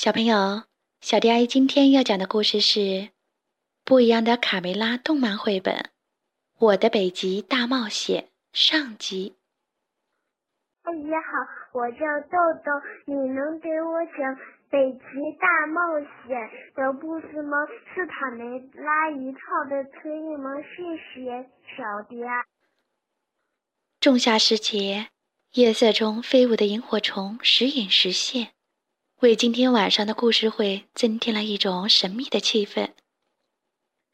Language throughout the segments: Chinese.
小朋友，小迪阿姨今天要讲的故事是《不一样的卡梅拉》动漫绘本《我的北极大冒险》上集。阿姨好，我叫豆豆，你能给我讲《北极大冒险》的故事吗？是卡梅拉一套的推理吗？谢谢小迪。仲夏时节，夜色中飞舞的萤火虫时隐时现。为今天晚上的故事会增添了一种神秘的气氛。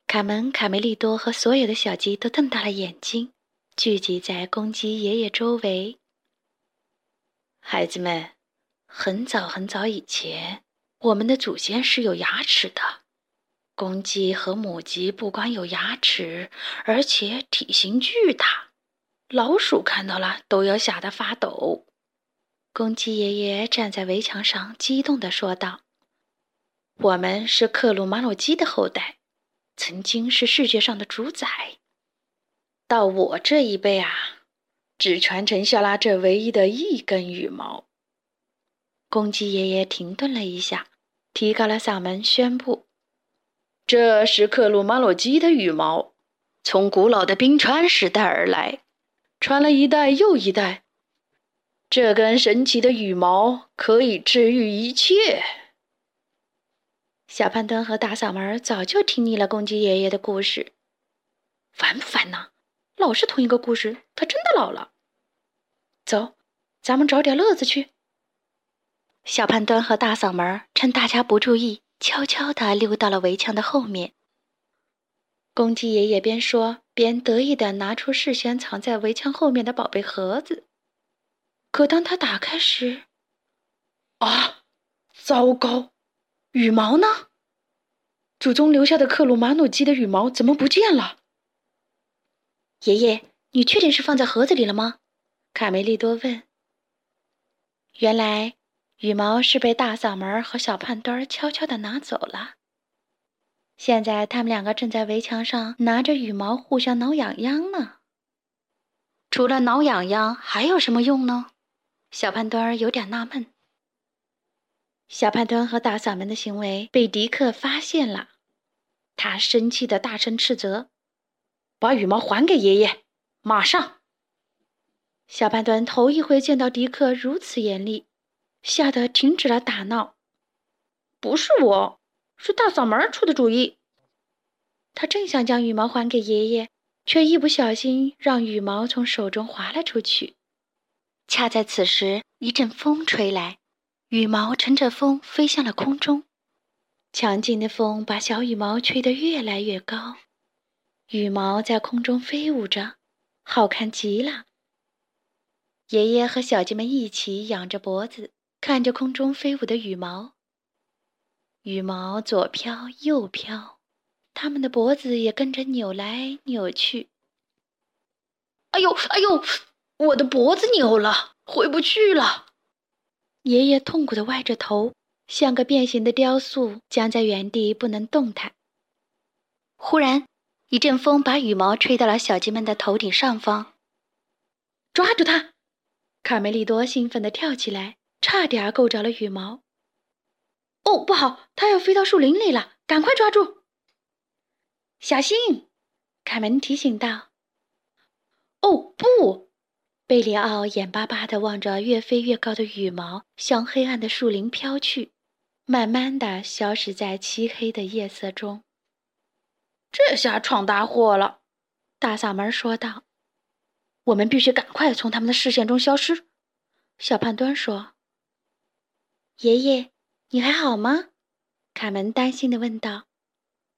卡门、卡梅利多和所有的小鸡都瞪大了眼睛，聚集在公鸡爷爷周围。孩子们，很早很早以前，我们的祖先是有牙齿的。公鸡和母鸡不光有牙齿，而且体型巨大，老鼠看到了都要吓得发抖。公鸡爷爷站在围墙上，激动地说道：“我们是克鲁马鲁基的后代，曾经是世界上的主宰。到我这一辈啊，只传承下了这唯一的一根羽毛。”公鸡爷爷停顿了一下，提高了嗓门宣布：“这是克鲁马鲁基的羽毛，从古老的冰川时代而来，传了一代又一代。”这根神奇的羽毛可以治愈一切。小胖墩和大嗓门早就听腻了公鸡爷爷的故事，烦不烦呐？老是同一个故事，他真的老了。走，咱们找点乐子去。小胖墩和大嗓门趁大家不注意，悄悄地溜到了围墙的后面。公鸡爷爷边说边得意地拿出事先藏在围墙后面的宝贝盒子。可当他打开时，啊，糟糕！羽毛呢？祖宗留下的克鲁马努基的羽毛怎么不见了？爷爷，你确定是放在盒子里了吗？卡梅利多问。原来，羽毛是被大嗓门和小胖墩儿悄悄的拿走了。现在，他们两个正在围墙上拿着羽毛互相挠痒痒呢。除了挠痒痒，还有什么用呢？小胖墩儿有点纳闷。小胖墩和大嗓门的行为被迪克发现了，他生气的大声斥责：“把羽毛还给爷爷，马上！”小胖墩头一回见到迪克如此严厉，吓得停止了打闹。不是我，是大嗓门出的主意。他正想将羽毛还给爷爷，却一不小心让羽毛从手中滑了出去。恰在此时，一阵风吹来，羽毛乘着风飞向了空中。强劲的风把小羽毛吹得越来越高，羽毛在空中飞舞着，好看极了。爷爷和小鸡们一起仰着脖子，看着空中飞舞的羽毛。羽毛左飘右飘，它们的脖子也跟着扭来扭去。哎呦，哎呦！我的脖子扭了，回不去了。爷爷痛苦的歪着头，像个变形的雕塑，僵在原地不能动弹。忽然，一阵风把羽毛吹到了小鸡们的头顶上方。抓住它！卡梅利多兴奋的跳起来，差点够着了羽毛。哦，不好，它要飞到树林里了，赶快抓住！小心！卡门提醒道。哦，不！贝里奥眼巴巴地望着越飞越高的羽毛向黑暗的树林飘去，慢慢地消失在漆黑的夜色中。这下闯大祸了，大嗓门说道：“我们必须赶快从他们的视线中消失。”小胖墩说：“爷爷，你还好吗？”卡门担心地问道。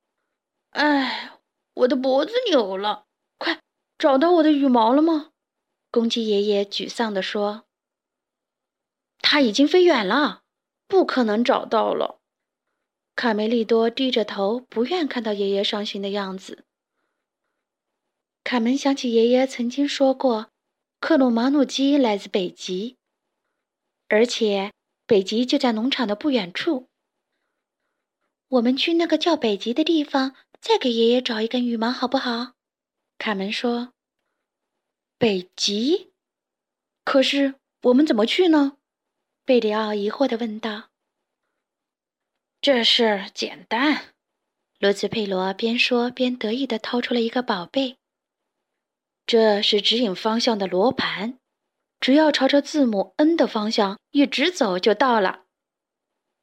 “哎，我的脖子扭了，快找到我的羽毛了吗？”公鸡爷爷沮丧地说：“他已经飞远了，不可能找到了。”卡梅利多低着头，不愿看到爷爷伤心的样子。卡门想起爷爷曾经说过，克鲁马努基来自北极，而且北极就在农场的不远处。我们去那个叫北极的地方，再给爷爷找一根羽毛，好不好？卡门说。北极，可是我们怎么去呢？贝里奥疑惑地问道。这事简单。罗兹佩罗边说边得意地掏出了一个宝贝。这是指引方向的罗盘，只要朝着字母 N 的方向一直走就到了。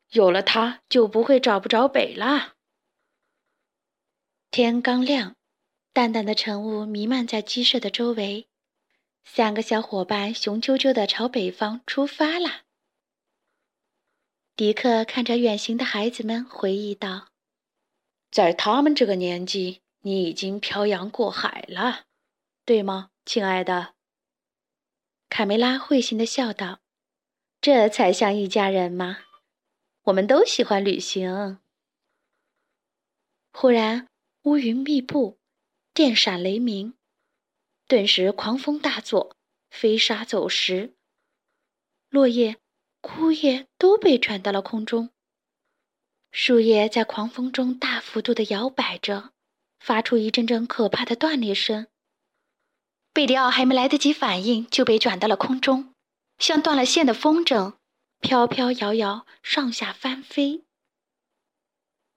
有了它，就不会找不着北啦。天刚亮，淡淡的晨雾弥漫在鸡舍的周围。三个小伙伴雄赳赳地朝北方出发了。迪克看着远行的孩子们，回忆道：“在他们这个年纪，你已经漂洋过海了，对吗，亲爱的？”卡梅拉会心地笑道：“这才像一家人嘛！我们都喜欢旅行。”忽然，乌云密布，电闪雷鸣。顿时，狂风大作，飞沙走石，落叶、枯叶都被卷到了空中。树叶在狂风中大幅度的摇摆着，发出一阵阵可怕的断裂声。贝里奥还没来得及反应，就被卷到了空中，像断了线的风筝，飘飘摇摇，上下翻飞。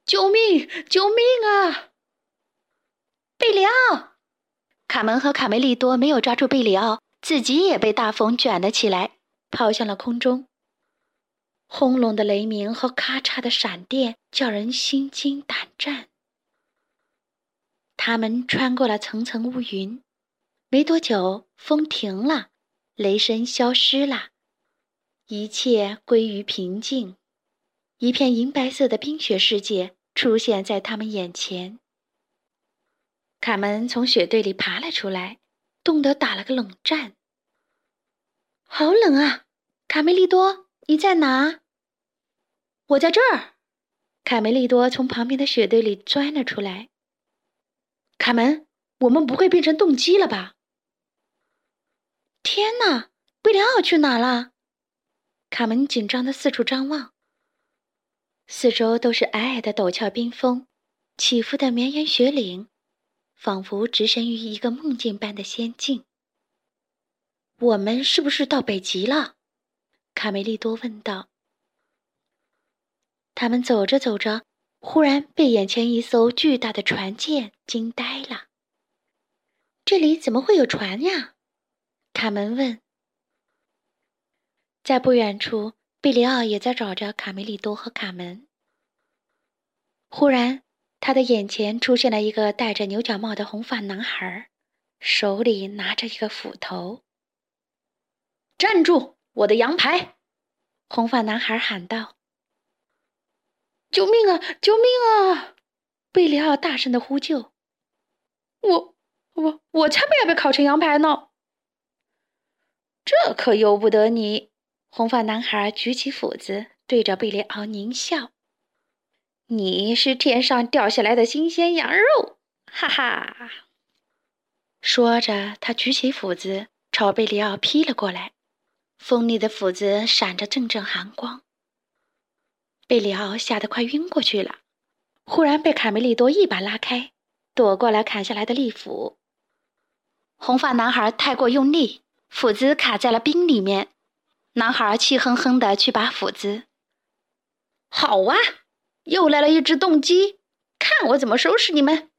救命！救命啊！贝里奥！卡门和卡梅利多没有抓住贝里奥，自己也被大风卷了起来，抛向了空中。轰隆的雷鸣和咔嚓的闪电叫人心惊胆战。他们穿过了层层乌云，没多久，风停了，雷声消失了，一切归于平静，一片银白色的冰雪世界出现在他们眼前。卡门从雪堆里爬了出来，冻得打了个冷战。好冷啊！卡梅利多，你在哪？我在这儿。卡梅利多从旁边的雪堆里钻了出来。卡门，我们不会变成冻鸡了吧？天哪！贝里奥去哪了？卡门紧张的四处张望。四周都是皑皑的陡峭冰峰，起伏的绵延雪岭。仿佛置身于一个梦境般的仙境。我们是不是到北极了？卡梅利多问道。他们走着走着，忽然被眼前一艘巨大的船舰惊呆了。这里怎么会有船呀？卡门问。在不远处，贝里奥也在找着卡梅利多和卡门。忽然。他的眼前出现了一个戴着牛角帽的红发男孩，手里拿着一个斧头。站住！我的羊排！红发男孩喊道：“救命啊！救命啊！”贝里奥大声的呼救。“我、我、我才不要被烤成羊排呢！”这可由不得你！红发男孩举起斧子，对着贝里奥狞笑。你是天上掉下来的新鲜羊肉，哈哈！说着，他举起斧子朝贝里奥劈了过来，锋利的斧子闪着阵阵寒光。贝里奥吓得快晕过去了，忽然被卡梅利多一把拉开，躲过了砍下来的利斧。红发男孩太过用力，斧子卡在了冰里面。男孩气哼哼的去拔斧子，好啊！又来了一只冻鸡，看我怎么收拾你们！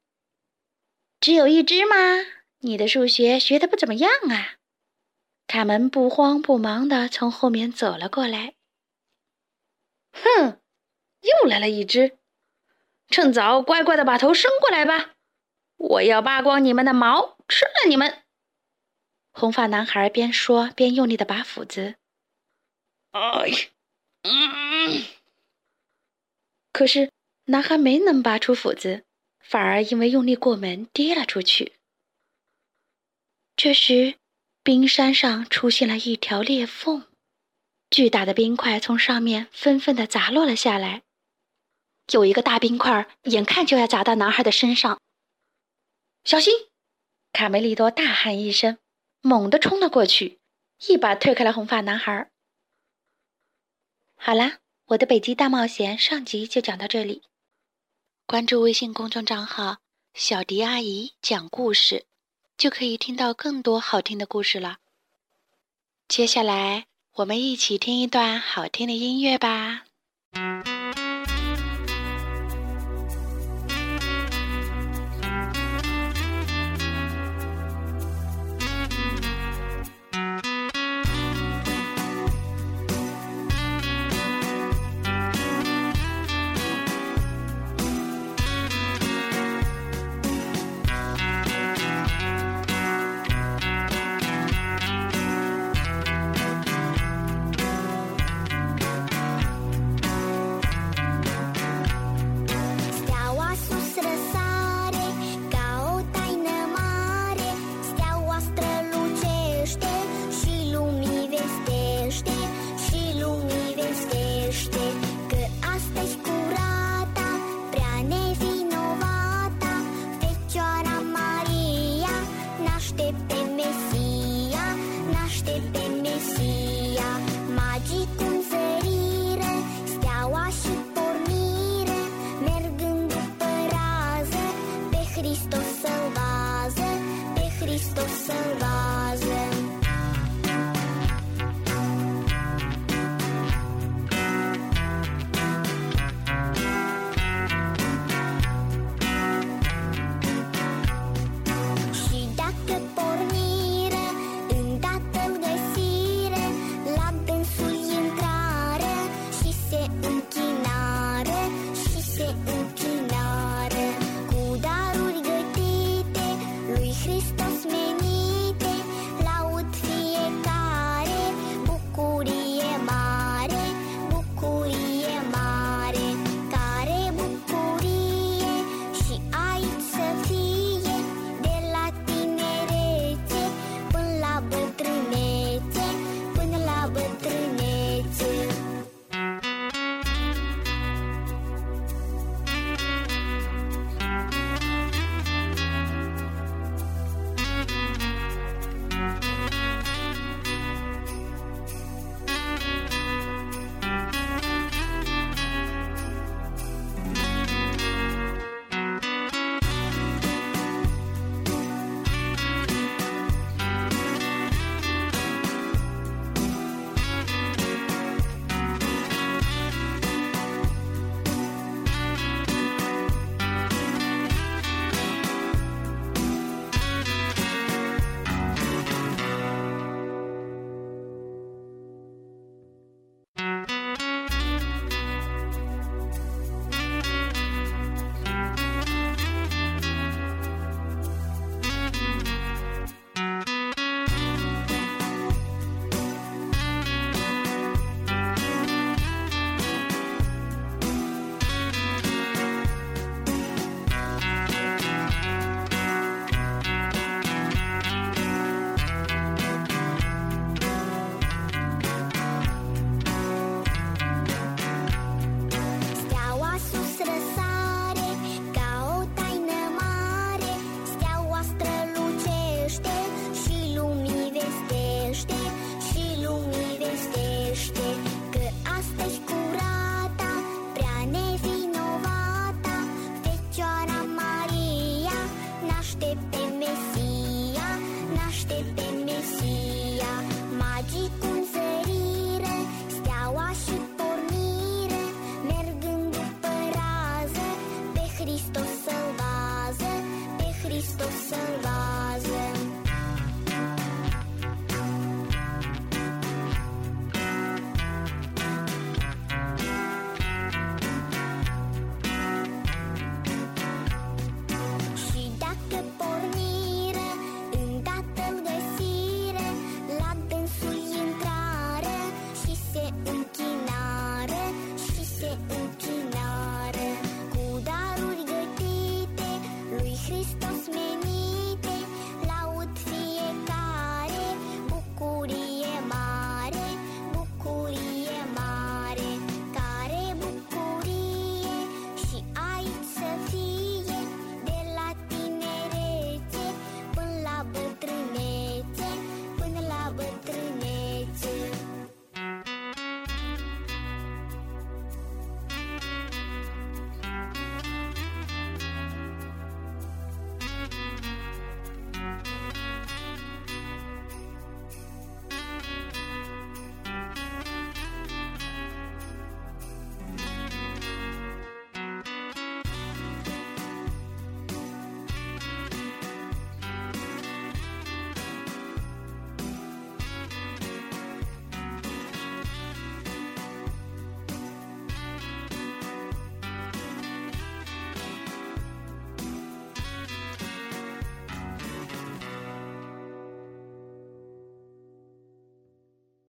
只有一只吗？你的数学学的不怎么样啊！卡门不慌不忙地从后面走了过来。哼，又来了一只，趁早乖乖的把头伸过来吧！我要扒光你们的毛，吃了你们！红发男孩边说边用力的拔斧子。哎，嗯。可是，男孩没能拔出斧子，反而因为用力过猛跌了出去。这时，冰山上出现了一条裂缝，巨大的冰块从上面纷纷的砸落了下来。有一个大冰块眼看就要砸到男孩的身上，小心！卡梅利多大喊一声，猛地冲了过去，一把推开了红发男孩。好啦。我的北极大冒险上集就讲到这里，关注微信公众账号“小迪阿姨讲故事”，就可以听到更多好听的故事了。接下来，我们一起听一段好听的音乐吧。so